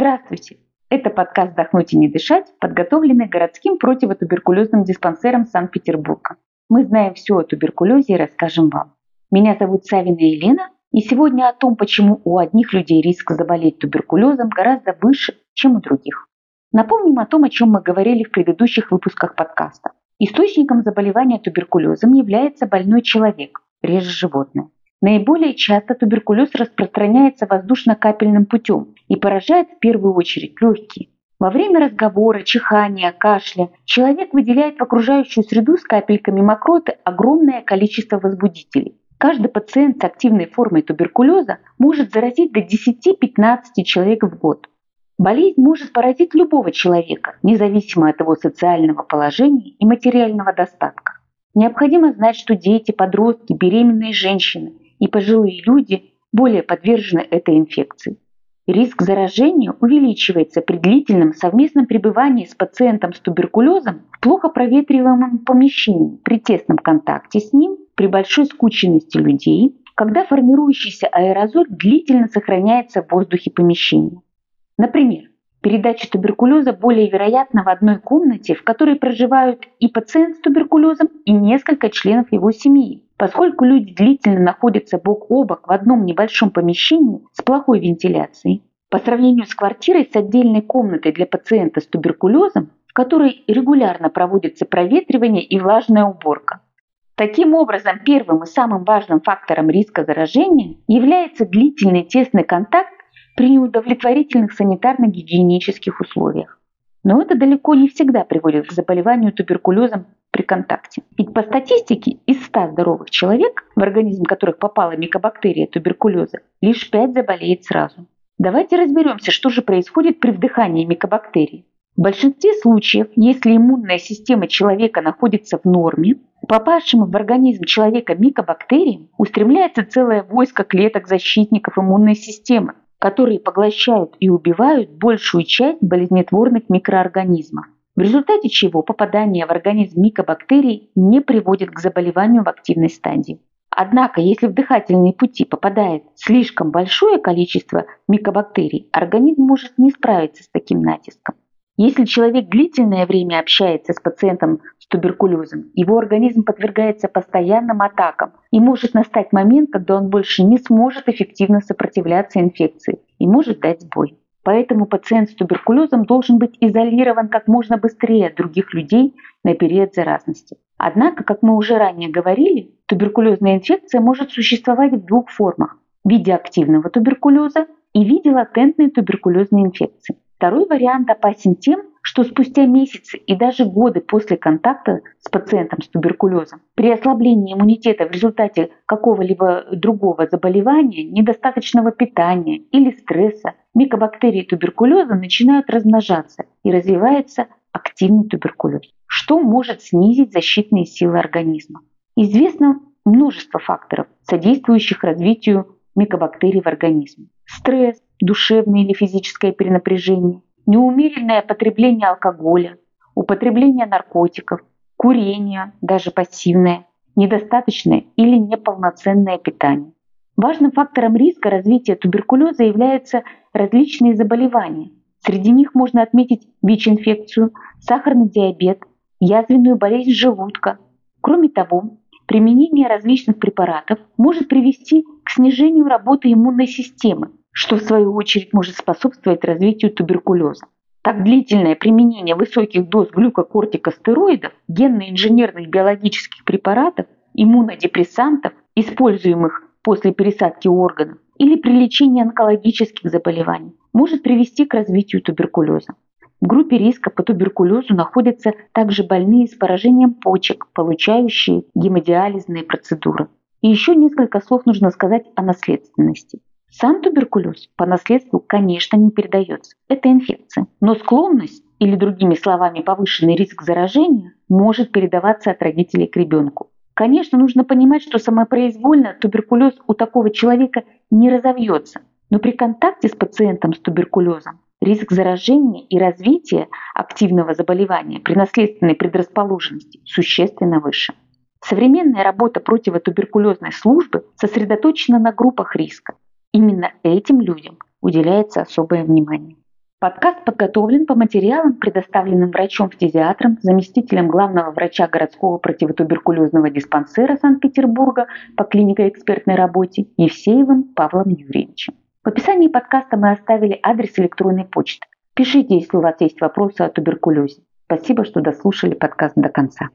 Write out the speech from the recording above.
Здравствуйте! Это подкаст «Вдохнуть и не дышать», подготовленный городским противотуберкулезным диспансером Санкт-Петербурга. Мы знаем все о туберкулезе и расскажем вам. Меня зовут Савина Елена, и сегодня о том, почему у одних людей риск заболеть туберкулезом гораздо выше, чем у других. Напомним о том, о чем мы говорили в предыдущих выпусках подкаста. Источником заболевания туберкулезом является больной человек, реже животное. Наиболее часто туберкулез распространяется воздушно-капельным путем и поражает в первую очередь легкие. Во время разговора, чихания, кашля человек выделяет в окружающую среду с капельками мокроты огромное количество возбудителей. Каждый пациент с активной формой туберкулеза может заразить до 10-15 человек в год. Болезнь может поразить любого человека, независимо от его социального положения и материального достатка. Необходимо знать, что дети, подростки, беременные женщины и пожилые люди более подвержены этой инфекции. Риск заражения увеличивается при длительном совместном пребывании с пациентом с туберкулезом в плохо проветриваемом помещении, при тесном контакте с ним, при большой скученности людей, когда формирующийся аэрозоль длительно сохраняется в воздухе помещения. Например, передача туберкулеза более вероятна в одной комнате, в которой проживают и пациент с туберкулезом, и несколько членов его семьи, поскольку люди длительно находятся бок о бок в одном небольшом помещении с плохой вентиляцией. По сравнению с квартирой с отдельной комнатой для пациента с туберкулезом, в которой регулярно проводится проветривание и влажная уборка. Таким образом, первым и самым важным фактором риска заражения является длительный тесный контакт при неудовлетворительных санитарно-гигиенических условиях. Но это далеко не всегда приводит к заболеванию туберкулезом при контакте. Ведь по статистике из 100 здоровых человек, в организм которых попала микобактерия туберкулеза, лишь 5 заболеет сразу. Давайте разберемся, что же происходит при вдыхании микобактерий. В большинстве случаев, если иммунная система человека находится в норме, попавшим в организм человека микобактериям устремляется целое войско клеток защитников иммунной системы, которые поглощают и убивают большую часть болезнетворных микроорганизмов, в результате чего попадание в организм микобактерий не приводит к заболеванию в активной стадии. Однако, если в дыхательные пути попадает слишком большое количество микобактерий, организм может не справиться с таким натиском. Если человек длительное время общается с пациентом туберкулезом, его организм подвергается постоянным атакам и может настать момент, когда он больше не сможет эффективно сопротивляться инфекции и может дать сбой. Поэтому пациент с туберкулезом должен быть изолирован как можно быстрее от других людей на период заразности. Однако, как мы уже ранее говорили, туберкулезная инфекция может существовать в двух формах – в виде активного туберкулеза и в виде латентной туберкулезной инфекции. Второй вариант опасен тем, что спустя месяцы и даже годы после контакта с пациентом с туберкулезом, при ослаблении иммунитета в результате какого-либо другого заболевания, недостаточного питания или стресса, микобактерии туберкулеза начинают размножаться и развивается активный туберкулез, что может снизить защитные силы организма. Известно множество факторов, содействующих развитию микобактерий в организме. Стресс, душевное или физическое перенапряжение, неумеренное потребление алкоголя, употребление наркотиков, курение, даже пассивное, недостаточное или неполноценное питание. Важным фактором риска развития туберкулеза являются различные заболевания. Среди них можно отметить ВИЧ-инфекцию, сахарный диабет, язвенную болезнь желудка. Кроме того, применение различных препаратов может привести к снижению работы иммунной системы, что в свою очередь может способствовать развитию туберкулеза. Так длительное применение высоких доз глюкокортикостероидов, генно-инженерных биологических препаратов, иммунодепрессантов, используемых после пересадки органов, или при лечении онкологических заболеваний, может привести к развитию туберкулеза. В группе риска по туберкулезу находятся также больные с поражением почек, получающие гемодиализные процедуры. И еще несколько слов нужно сказать о наследственности. Сам туберкулез по наследству, конечно, не передается. Это инфекция. Но склонность, или другими словами повышенный риск заражения, может передаваться от родителей к ребенку. Конечно, нужно понимать, что самопроизвольно туберкулез у такого человека не разовьется. Но при контакте с пациентом с туберкулезом риск заражения и развития активного заболевания при наследственной предрасположенности существенно выше. Современная работа противотуберкулезной службы сосредоточена на группах риска, Именно этим людям уделяется особое внимание. Подкаст подготовлен по материалам, предоставленным врачом-фтизиатром, заместителем главного врача городского противотуберкулезного диспансера Санкт-Петербурга по клинико-экспертной работе Евсеевым Павлом Юрьевичем. В описании подкаста мы оставили адрес электронной почты. Пишите, если у вас есть вопросы о туберкулезе. Спасибо, что дослушали подкаст до конца.